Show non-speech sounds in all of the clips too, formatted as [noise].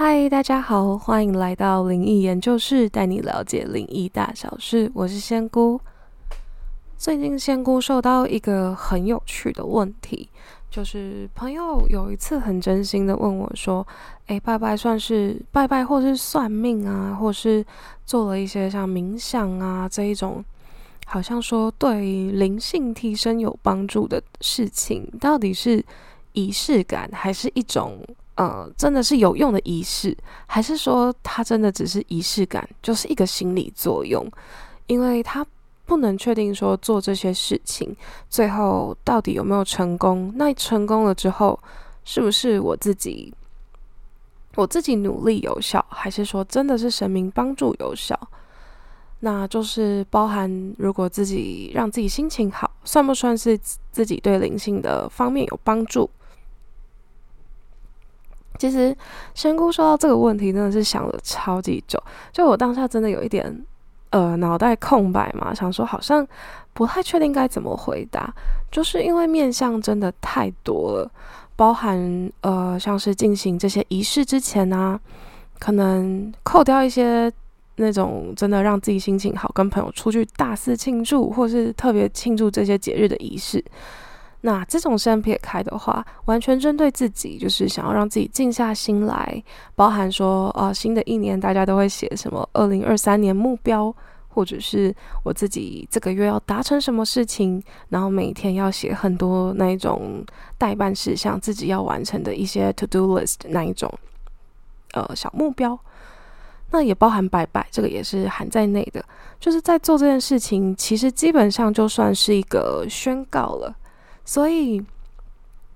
嗨，大家好，欢迎来到灵异研究室，带你了解灵异大小事。我是仙姑。最近仙姑受到一个很有趣的问题，就是朋友有一次很真心的问我说：“诶，拜拜算是拜拜，或是算命啊，或是做了一些像冥想啊这一种，好像说对灵性提升有帮助的事情，到底是仪式感，还是一种？”呃，真的是有用的仪式，还是说它真的只是仪式感，就是一个心理作用？因为他不能确定说做这些事情最后到底有没有成功。那成功了之后，是不是我自己我自己努力有效，还是说真的是神明帮助有效？那就是包含如果自己让自己心情好，算不算是自己对灵性的方面有帮助？其实仙姑说到这个问题，真的是想了超级久。就我当下真的有一点，呃，脑袋空白嘛，想说好像不太确定该怎么回答。就是因为面相真的太多了，包含呃，像是进行这些仪式之前啊，可能扣掉一些那种真的让自己心情好，跟朋友出去大肆庆祝，或是特别庆祝这些节日的仪式。那这种先撇开的话，完全针对自己，就是想要让自己静下心来，包含说，呃，新的一年大家都会写什么二零二三年目标，或者是我自己这个月要达成什么事情，然后每天要写很多那一种代办事项，自己要完成的一些 to do list 那一种，呃，小目标。那也包含拜拜，这个也是含在内的，就是在做这件事情，其实基本上就算是一个宣告了。所以，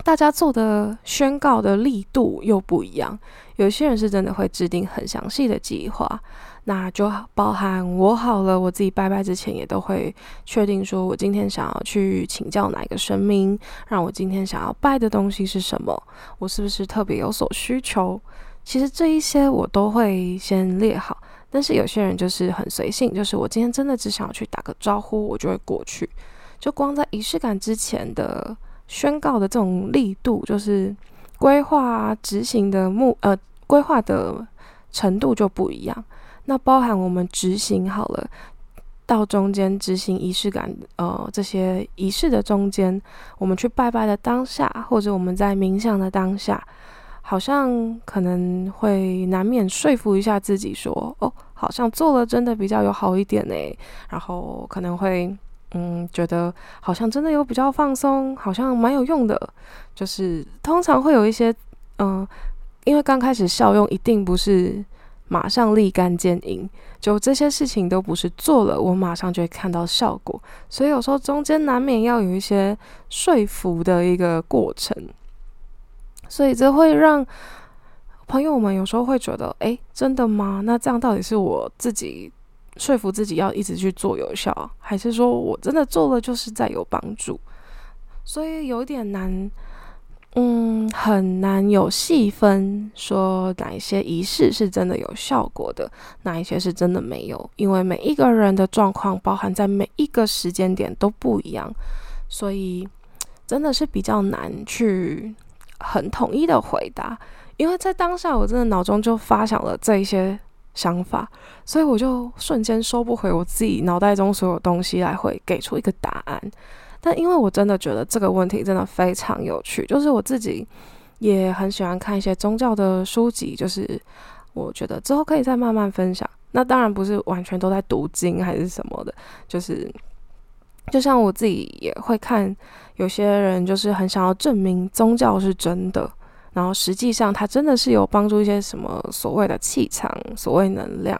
大家做的宣告的力度又不一样。有些人是真的会制定很详细的计划，那就包含我好了，我自己拜拜之前也都会确定说，我今天想要去请教哪一个神明，让我今天想要拜的东西是什么，我是不是特别有所需求？其实这一些我都会先列好。但是有些人就是很随性，就是我今天真的只想要去打个招呼，我就会过去。就光在仪式感之前的宣告的这种力度，就是规划执行的目呃规划的程度就不一样。那包含我们执行好了，到中间执行仪式感呃这些仪式的中间，我们去拜拜的当下，或者我们在冥想的当下，好像可能会难免说服一下自己说，哦，好像做了真的比较有好一点呢，然后可能会。嗯，觉得好像真的有比较放松，好像蛮有用的。就是通常会有一些，嗯，因为刚开始效用一定不是马上立竿见影，就这些事情都不是做了我马上就会看到效果，所以有时候中间难免要有一些说服的一个过程，所以这会让朋友们有时候会觉得，哎，真的吗？那这样到底是我自己？说服自己要一直去做有效，还是说我真的做了就是在有帮助？所以有点难，嗯，很难有细分说哪一些仪式是真的有效果的，哪一些是真的没有，因为每一个人的状况包含在每一个时间点都不一样，所以真的是比较难去很统一的回答。因为在当下，我真的脑中就发想了这些。想法，所以我就瞬间收不回我自己脑袋中所有东西来，会给出一个答案。但因为我真的觉得这个问题真的非常有趣，就是我自己也很喜欢看一些宗教的书籍，就是我觉得之后可以再慢慢分享。那当然不是完全都在读经还是什么的，就是就像我自己也会看，有些人就是很想要证明宗教是真的。然后实际上，它真的是有帮助一些什么所谓的气场、所谓能量。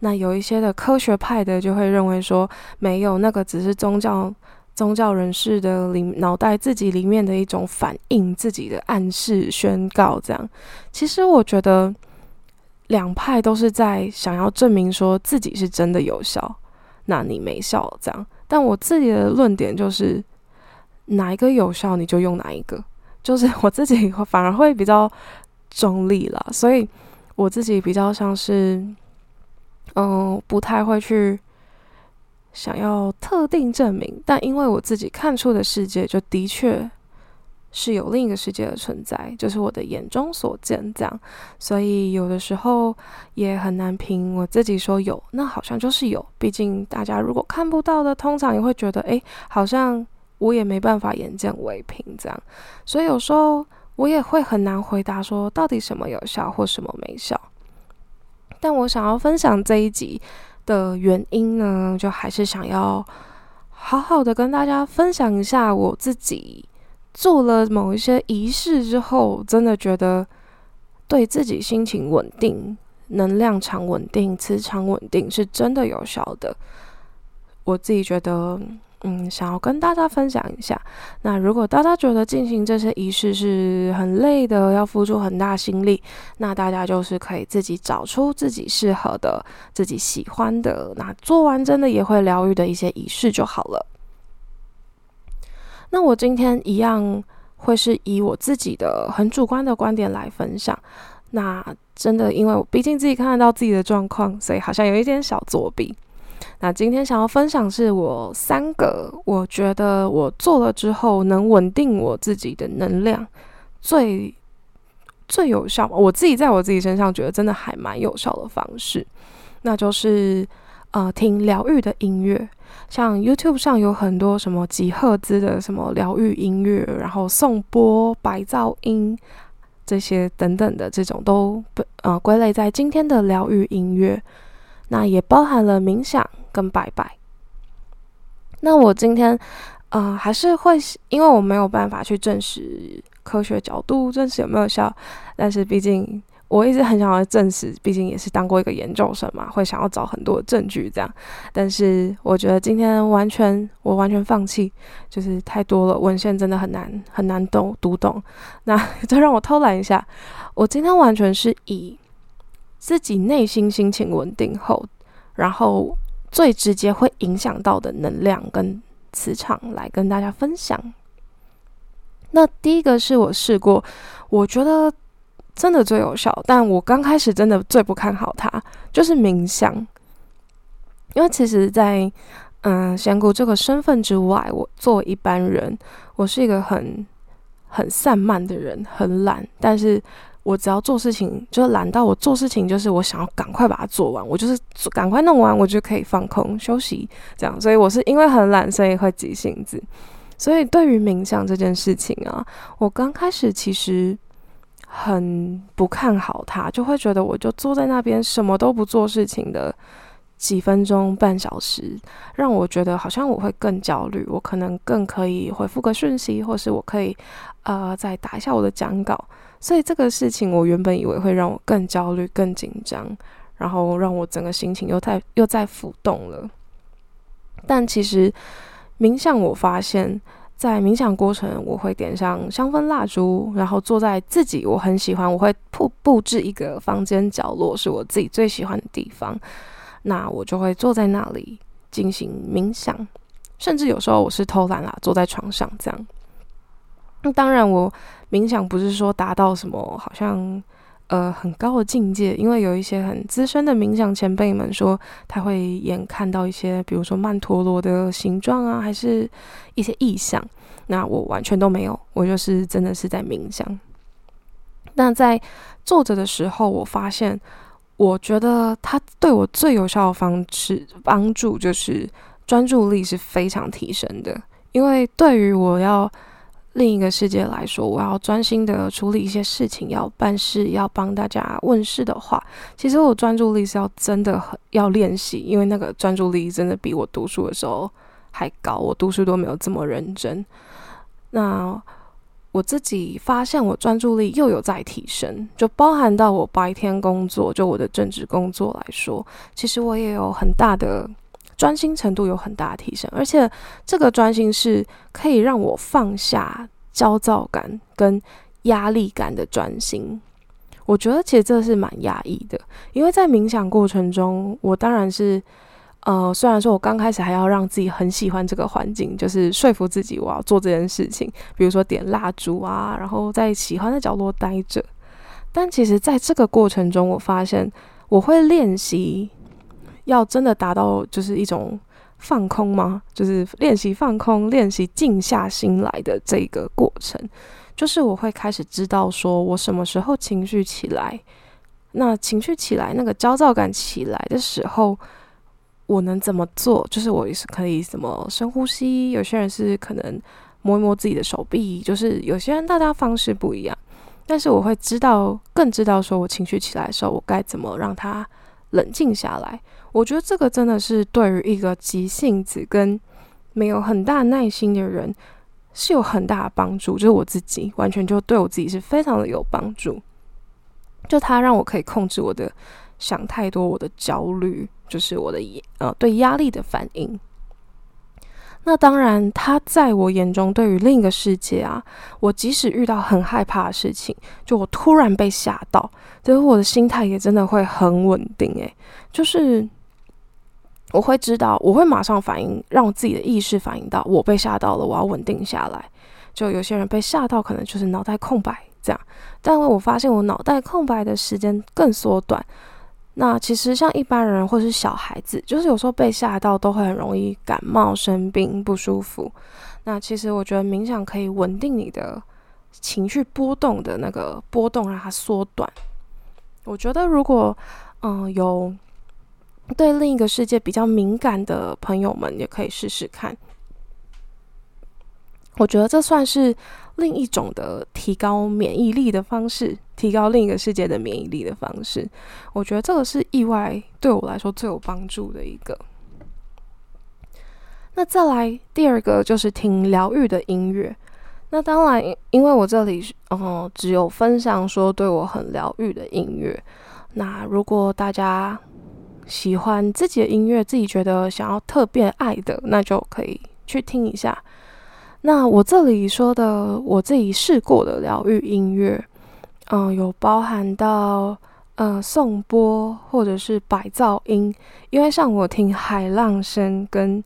那有一些的科学派的就会认为说，没有那个只是宗教宗教人士的里脑袋自己里面的一种反应，自己的暗示宣告这样。其实我觉得两派都是在想要证明说自己是真的有效，那你没效这样。但我自己的论点就是，哪一个有效你就用哪一个。就是我自己反而会比较中立了，所以我自己比较像是，嗯，不太会去想要特定证明，但因为我自己看出的世界就的确是有另一个世界的存在，就是我的眼中所见这样。所以有的时候也很难凭我自己说有，那好像就是有。毕竟大家如果看不到的，通常也会觉得，诶，好像我也没办法眼见为凭这样。所以有时候我也会很难回答说，到底什么有效或什么没效。但我想要分享这一集的原因呢，就还是想要好好的跟大家分享一下我自己做了某一些仪式之后，真的觉得对自己心情稳定、能量场稳定、磁场稳定是真的有效的。我自己觉得。嗯，想要跟大家分享一下。那如果大家觉得进行这些仪式是很累的，要付出很大心力，那大家就是可以自己找出自己适合的、自己喜欢的，那做完真的也会疗愈的一些仪式就好了。那我今天一样会是以我自己的很主观的观点来分享。那真的，因为我毕竟自己看得到自己的状况，所以好像有一点小作弊。那今天想要分享是我三个，我觉得我做了之后能稳定我自己的能量，最最有效。我自己在我自己身上觉得真的还蛮有效的方式，那就是呃听疗愈的音乐，像 YouTube 上有很多什么几赫兹的什么疗愈音乐，然后颂钵、白噪音这些等等的这种都呃归类在今天的疗愈音乐。那也包含了冥想跟拜拜。那我今天，呃，还是会，因为我没有办法去证实科学角度证实有没有效，但是毕竟我一直很想要证实，毕竟也是当过一个研究生嘛，会想要找很多证据这样。但是我觉得今天完全，我完全放弃，就是太多了文献，真的很难很难懂读懂。那 [laughs] 就让我偷懒一下，我今天完全是以。自己内心心情稳定后，然后最直接会影响到的能量跟磁场来跟大家分享。那第一个是我试过，我觉得真的最有效，但我刚开始真的最不看好它，就是冥想。因为其实，在嗯仙姑这个身份之外，我作为一般人，我是一个很很散漫的人，很懒，但是。我只要做事情，就懒到我做事情，就是我想要赶快把它做完，我就是赶快弄完，我就可以放空休息，这样。所以我是因为很懒，所以会急性子。所以对于冥想这件事情啊，我刚开始其实很不看好它，就会觉得我就坐在那边什么都不做事情的几分钟、半小时，让我觉得好像我会更焦虑，我可能更可以回复个讯息，或是我可以呃再打一下我的讲稿。所以这个事情，我原本以为会让我更焦虑、更紧张，然后让我整个心情又在又在浮动了。但其实冥想，我发现，在冥想过程，我会点上香氛蜡烛，然后坐在自己我很喜欢，我会布布置一个房间角落，是我自己最喜欢的地方。那我就会坐在那里进行冥想，甚至有时候我是偷懒啦，坐在床上这样。当然我。冥想不是说达到什么好像呃很高的境界，因为有一些很资深的冥想前辈们说他会眼看到一些，比如说曼陀罗的形状啊，还是一些意象。那我完全都没有，我就是真的是在冥想。那在坐着的时候，我发现，我觉得它对我最有效的方式帮助就是专注力是非常提升的，因为对于我要。另一个世界来说，我要专心的处理一些事情，要办事，要帮大家问事的话，其实我专注力是要真的很要练习，因为那个专注力真的比我读书的时候还高，我读书都没有这么认真。那我自己发现，我专注力又有在提升，就包含到我白天工作，就我的正职工作来说，其实我也有很大的。专心程度有很大的提升，而且这个专心是可以让我放下焦躁感跟压力感的专心。我觉得其实这是蛮压抑的，因为在冥想过程中，我当然是呃，虽然说我刚开始还要让自己很喜欢这个环境，就是说服自己我要做这件事情，比如说点蜡烛啊，然后在喜欢的角落待着。但其实在这个过程中，我发现我会练习。要真的达到就是一种放空吗？就是练习放空、练习静下心来的这个过程，就是我会开始知道说我什么时候情绪起来，那情绪起来，那个焦躁感起来的时候，我能怎么做？就是我也是可以怎么深呼吸，有些人是可能摸一摸自己的手臂，就是有些人大家方式不一样，但是我会知道，更知道说我情绪起来的时候，我该怎么让它冷静下来。我觉得这个真的是对于一个急性子跟没有很大耐心的人是有很大的帮助。就是我自己完全就对我自己是非常的有帮助。就它让我可以控制我的想太多，我的焦虑，就是我的呃对压力的反应。那当然，他在我眼中对于另一个世界啊，我即使遇到很害怕的事情，就我突然被吓到，就是我的心态也真的会很稳定。诶，就是。我会知道，我会马上反应，让我自己的意识反应到我被吓到了，我要稳定下来。就有些人被吓到，可能就是脑袋空白这样。但我发现我脑袋空白的时间更缩短。那其实像一般人或是小孩子，就是有时候被吓到都会很容易感冒、生病、不舒服。那其实我觉得冥想可以稳定你的情绪波动的那个波动，让它缩短。我觉得如果嗯有。对另一个世界比较敏感的朋友们，也可以试试看。我觉得这算是另一种的提高免疫力的方式，提高另一个世界的免疫力的方式。我觉得这个是意外对我来说最有帮助的一个。那再来第二个就是听疗愈的音乐。那当然，因为我这里嗯只有分享说对我很疗愈的音乐。那如果大家喜欢自己的音乐，自己觉得想要特别爱的，那就可以去听一下。那我这里说的，我自己试过的疗愈音乐，嗯，有包含到呃颂钵或者是白噪音，因为像我听海浪声跟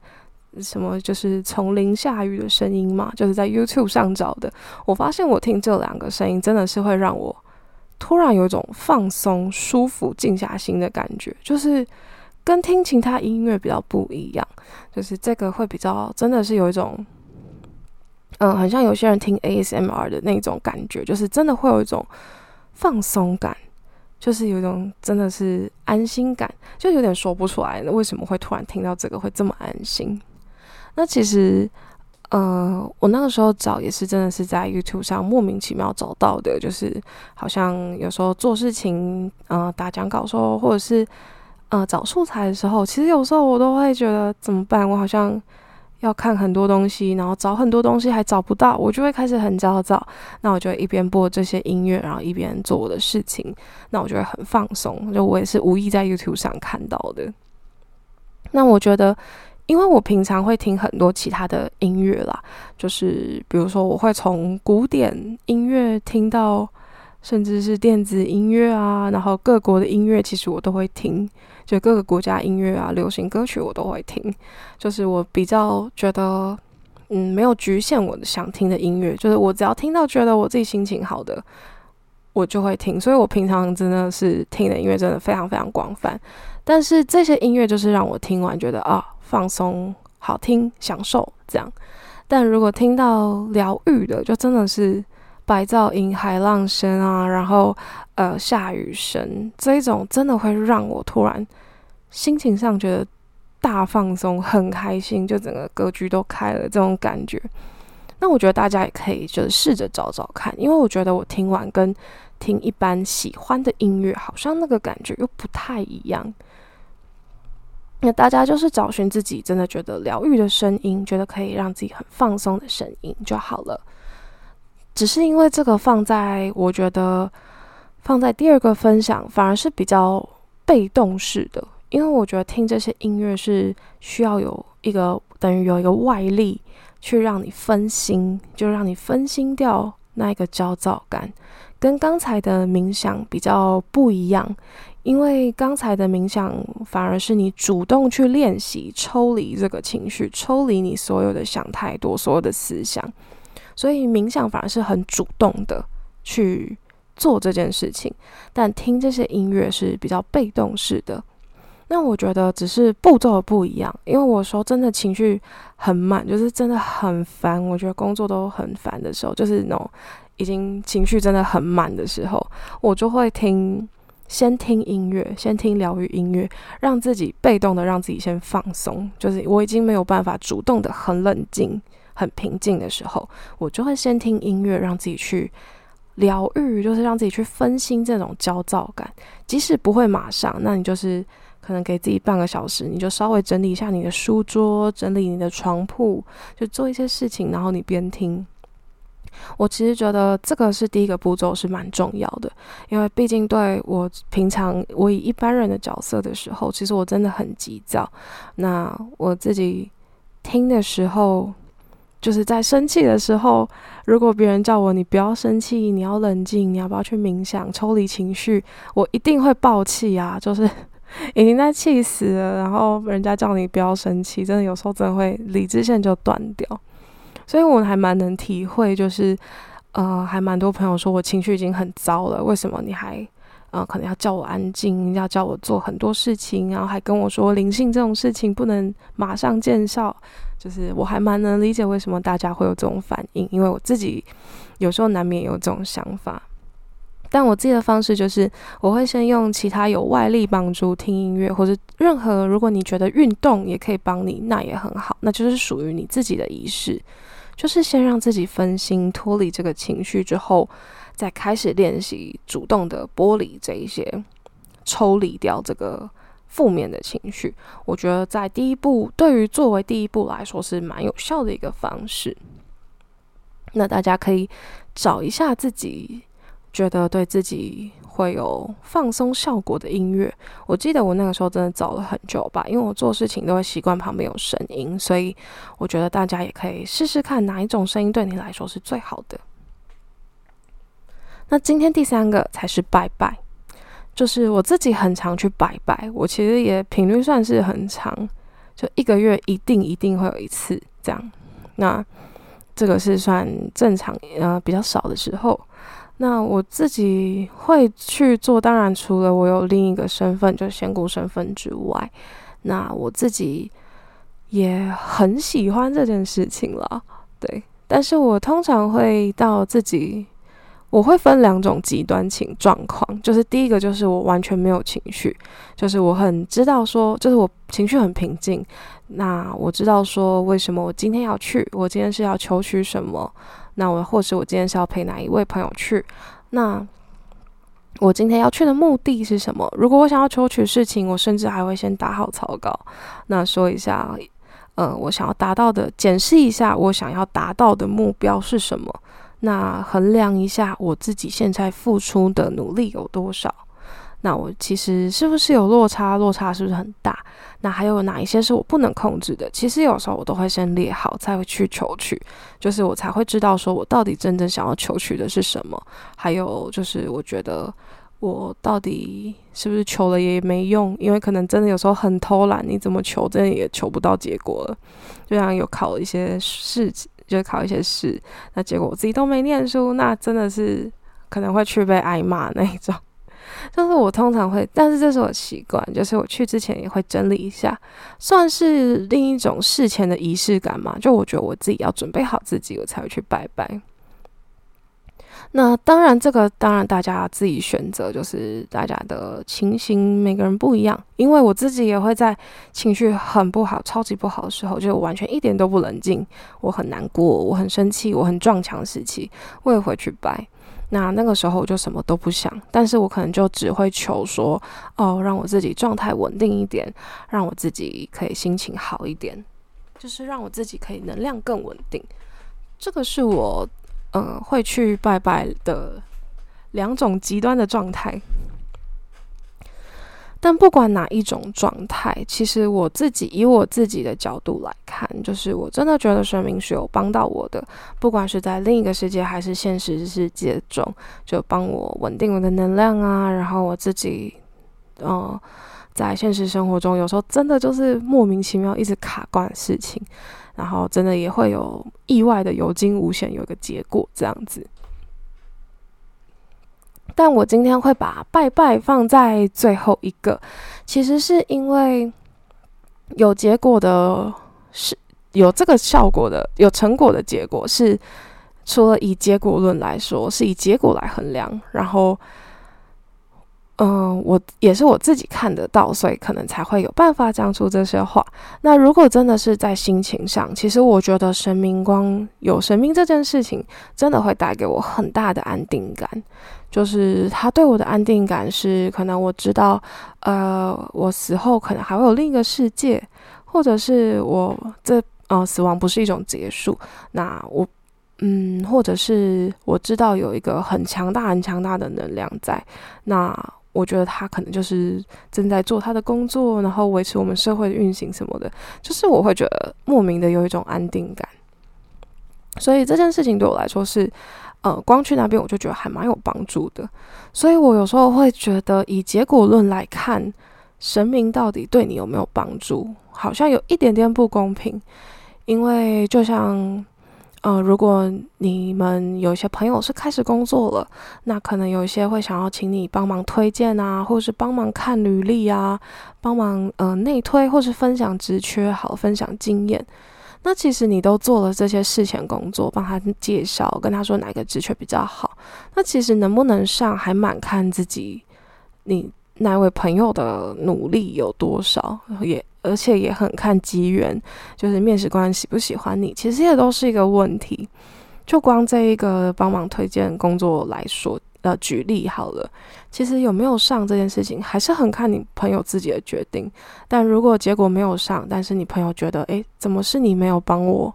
什么就是丛林下雨的声音嘛，就是在 YouTube 上找的。我发现我听这两个声音，真的是会让我。突然有一种放松、舒服、静下心的感觉，就是跟听其他音乐比较不一样。就是这个会比较，真的是有一种，嗯，很像有些人听 ASMR 的那种感觉，就是真的会有一种放松感，就是有一种真的是安心感，就有点说不出来，为什么会突然听到这个会这么安心？那其实。呃，我那个时候找也是真的是在 YouTube 上莫名其妙找到的，就是好像有时候做事情，呃，打讲稿时候，或者是呃找素材的时候，其实有时候我都会觉得怎么办？我好像要看很多东西，然后找很多东西还找不到，我就会开始很焦躁。那我就一边播这些音乐，然后一边做我的事情，那我就会很放松。就我也是无意在 YouTube 上看到的。那我觉得。因为我平常会听很多其他的音乐啦，就是比如说我会从古典音乐听到，甚至是电子音乐啊，然后各国的音乐其实我都会听，就各个国家音乐啊，流行歌曲我都会听。就是我比较觉得，嗯，没有局限我想听的音乐，就是我只要听到觉得我自己心情好的，我就会听。所以我平常真的是听的音乐真的非常非常广泛，但是这些音乐就是让我听完觉得啊。放松、好听、享受这样，但如果听到疗愈的，就真的是白噪音、海浪声啊，然后呃下雨声这一种，真的会让我突然心情上觉得大放松、很开心，就整个格局都开了这种感觉。那我觉得大家也可以就是试着找找看，因为我觉得我听完跟听一般喜欢的音乐，好像那个感觉又不太一样。那大家就是找寻自己真的觉得疗愈的声音，觉得可以让自己很放松的声音就好了。只是因为这个放在，我觉得放在第二个分享反而是比较被动式的，因为我觉得听这些音乐是需要有一个等于有一个外力去让你分心，就让你分心掉那一个焦躁感，跟刚才的冥想比较不一样。因为刚才的冥想反而是你主动去练习抽离这个情绪，抽离你所有的想太多、所有的思想，所以冥想反而是很主动的去做这件事情。但听这些音乐是比较被动式的。那我觉得只是步骤不一样，因为我说真的情绪很满，就是真的很烦。我觉得工作都很烦的时候，就是那种。已经情绪真的很满的时候，我就会听，先听音乐，先听疗愈音乐，让自己被动的让自己先放松。就是我已经没有办法主动的很冷静、很平静的时候，我就会先听音乐，让自己去疗愈，就是让自己去分心这种焦躁感。即使不会马上，那你就是可能给自己半个小时，你就稍微整理一下你的书桌，整理你的床铺，就做一些事情，然后你边听。我其实觉得这个是第一个步骤，是蛮重要的，因为毕竟对我平常我以一般人的角色的时候，其实我真的很急躁。那我自己听的时候，就是在生气的时候，如果别人叫我你不要生气，你要冷静，你要不要去冥想，抽离情绪，我一定会爆气啊！就是 [laughs] 已经在气死了，然后人家叫你不要生气，真的有时候真的会理智线就断掉。所以我还蛮能体会，就是，呃，还蛮多朋友说我情绪已经很糟了，为什么你还，呃，可能要叫我安静，要叫我做很多事情，然后还跟我说灵性这种事情不能马上见效，就是我还蛮能理解为什么大家会有这种反应，因为我自己有时候难免有这种想法，但我自己的方式就是，我会先用其他有外力帮助，听音乐或者任何，如果你觉得运动也可以帮你，那也很好，那就是属于你自己的仪式。就是先让自己分心，脱离这个情绪之后，再开始练习主动的剥离这一些，抽离掉这个负面的情绪。我觉得在第一步，对于作为第一步来说是蛮有效的一个方式。那大家可以找一下自己觉得对自己。会有放松效果的音乐。我记得我那个时候真的找了很久吧，因为我做事情都会习惯旁边有声音，所以我觉得大家也可以试试看哪一种声音对你来说是最好的。那今天第三个才是拜拜，就是我自己很常去拜拜，我其实也频率算是很长，就一个月一定一定会有一次这样。那这个是算正常，呃，比较少的时候。那我自己会去做，当然除了我有另一个身份，就仙姑身份之外，那我自己也很喜欢这件事情了，对。但是我通常会到自己，我会分两种极端情状况，就是第一个就是我完全没有情绪，就是我很知道说，就是我情绪很平静，那我知道说为什么我今天要去，我今天是要求取什么。那我或是我今天是要陪哪一位朋友去？那我今天要去的目的是什么？如果我想要求取事情，我甚至还会先打好草稿，那说一下，呃，我想要达到的，检视一下我想要达到的目标是什么？那衡量一下我自己现在付出的努力有多少？那我其实是不是有落差？落差是不是很大？那还有哪一些是我不能控制的？其实有时候我都会先列好，才会去求取，就是我才会知道说我到底真正想要求取的是什么。还有就是我觉得我到底是不是求了也没用？因为可能真的有时候很偷懒，你怎么求真的也求不到结果了。就像有考一些试，就考一些试，那结果我自己都没念书，那真的是可能会去被挨骂那一种。就是我通常会，但是这是我习惯，就是我去之前也会整理一下，算是另一种事前的仪式感嘛。就我觉得我自己要准备好自己，我才会去拜拜。那当然，这个当然大家自己选择，就是大家的情形每个人不一样。因为我自己也会在情绪很不好、超级不好的时候，就完全一点都不冷静，我很难过，我很生气，我很撞墙时期，我也会去拜。那那个时候我就什么都不想，但是我可能就只会求说，哦，让我自己状态稳定一点，让我自己可以心情好一点，就是让我自己可以能量更稳定。这个是我，呃，会去拜拜的两种极端的状态。但不管哪一种状态，其实我自己以我自己的角度来看，就是我真的觉得生命是有帮到我的，不管是在另一个世界还是现实世界中，就帮我稳定我的能量啊。然后我自己，呃，在现实生活中有时候真的就是莫名其妙一直卡关事情，然后真的也会有意外的有惊无险，有一个结果这样子。但我今天会把拜拜放在最后一个，其实是因为有结果的，是有这个效果的，有成果的结果是，除了以结果论来说，是以结果来衡量，然后。嗯，我也是我自己看得到，所以可能才会有办法讲出这些话。那如果真的是在心情上，其实我觉得神明光有神明这件事情，真的会带给我很大的安定感。就是他对我的安定感是，可能我知道，呃，我死后可能还会有另一个世界，或者是我这呃死亡不是一种结束。那我嗯，或者是我知道有一个很强大、很强大的能量在那。我觉得他可能就是正在做他的工作，然后维持我们社会的运行什么的，就是我会觉得莫名的有一种安定感。所以这件事情对我来说是，呃，光去那边我就觉得还蛮有帮助的。所以我有时候会觉得，以结果论来看，神明到底对你有没有帮助，好像有一点点不公平，因为就像。呃，如果你们有些朋友是开始工作了，那可能有一些会想要请你帮忙推荐啊，或是帮忙看履历啊，帮忙呃内推，或是分享职缺，好分享经验。那其实你都做了这些事前工作，帮他介绍，跟他说哪个职缺比较好。那其实能不能上，还蛮看自己你那位朋友的努力有多少，也。而且也很看机缘，就是面试官喜不喜欢你，其实也都是一个问题。就光这一个帮忙推荐工作来说，呃，举例好了，其实有没有上这件事情，还是很看你朋友自己的决定。但如果结果没有上，但是你朋友觉得，诶，怎么是你没有帮我？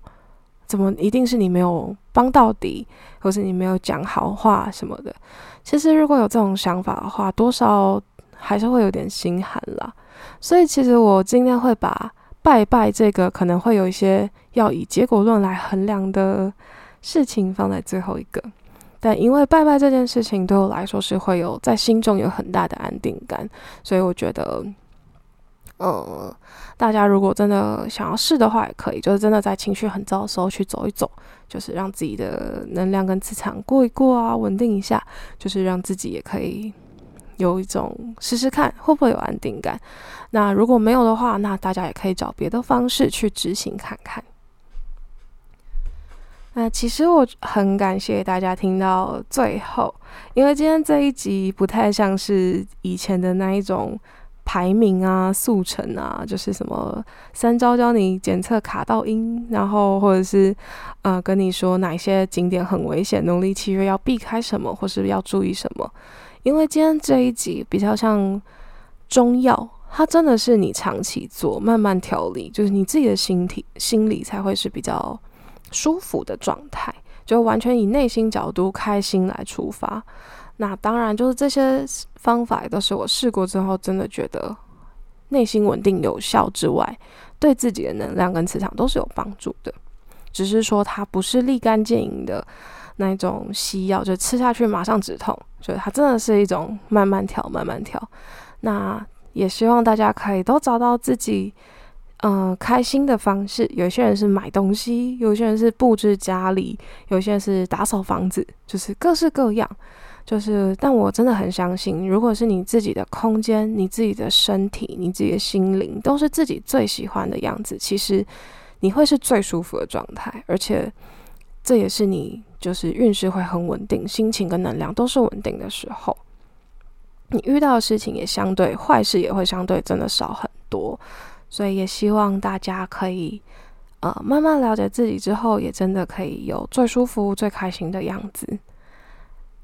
怎么一定是你没有帮到底，或是你没有讲好话什么的？其实如果有这种想法的话，多少还是会有点心寒啦。所以，其实我今天会把拜拜这个可能会有一些要以结果论来衡量的事情放在最后一个。但因为拜拜这件事情对我来说是会有在心中有很大的安定感，所以我觉得，嗯，大家如果真的想要试的话，也可以，就是真的在情绪很糟的时候去走一走，就是让自己的能量跟磁场过一过啊，稳定一下，就是让自己也可以。有一种试试看会不会有安定感，那如果没有的话，那大家也可以找别的方式去执行看看。那其实我很感谢大家听到最后，因为今天这一集不太像是以前的那一种排名啊、速成啊，就是什么三招教你检测卡到音，然后或者是呃跟你说哪些景点很危险，农历七月要避开什么，或是要注意什么。因为今天这一集比较像中药，它真的是你长期做，慢慢调理，就是你自己的心体心理才会是比较舒服的状态，就完全以内心角度开心来出发。那当然，就是这些方法都是我试过之后，真的觉得内心稳定有效之外，对自己的能量跟磁场都是有帮助的。只是说它不是立竿见影的。那一种西药，就吃下去马上止痛，就它真的是一种慢慢调、慢慢调。那也希望大家可以都找到自己嗯开心的方式。有些人是买东西，有些人是布置家里，有些人是打扫房子，就是各式各样。就是，但我真的很相信，如果是你自己的空间、你自己的身体、你自己的心灵都是自己最喜欢的样子，其实你会是最舒服的状态，而且这也是你。就是运势会很稳定，心情跟能量都是稳定的时候，你遇到的事情也相对坏事也会相对真的少很多，所以也希望大家可以呃慢慢了解自己之后，也真的可以有最舒服、最开心的样子。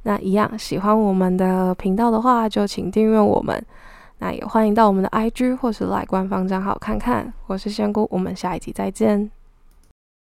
那一样喜欢我们的频道的话，就请订阅我们。那也欢迎到我们的 IG 或是来官方账号看看。我是仙姑，我们下一集再见。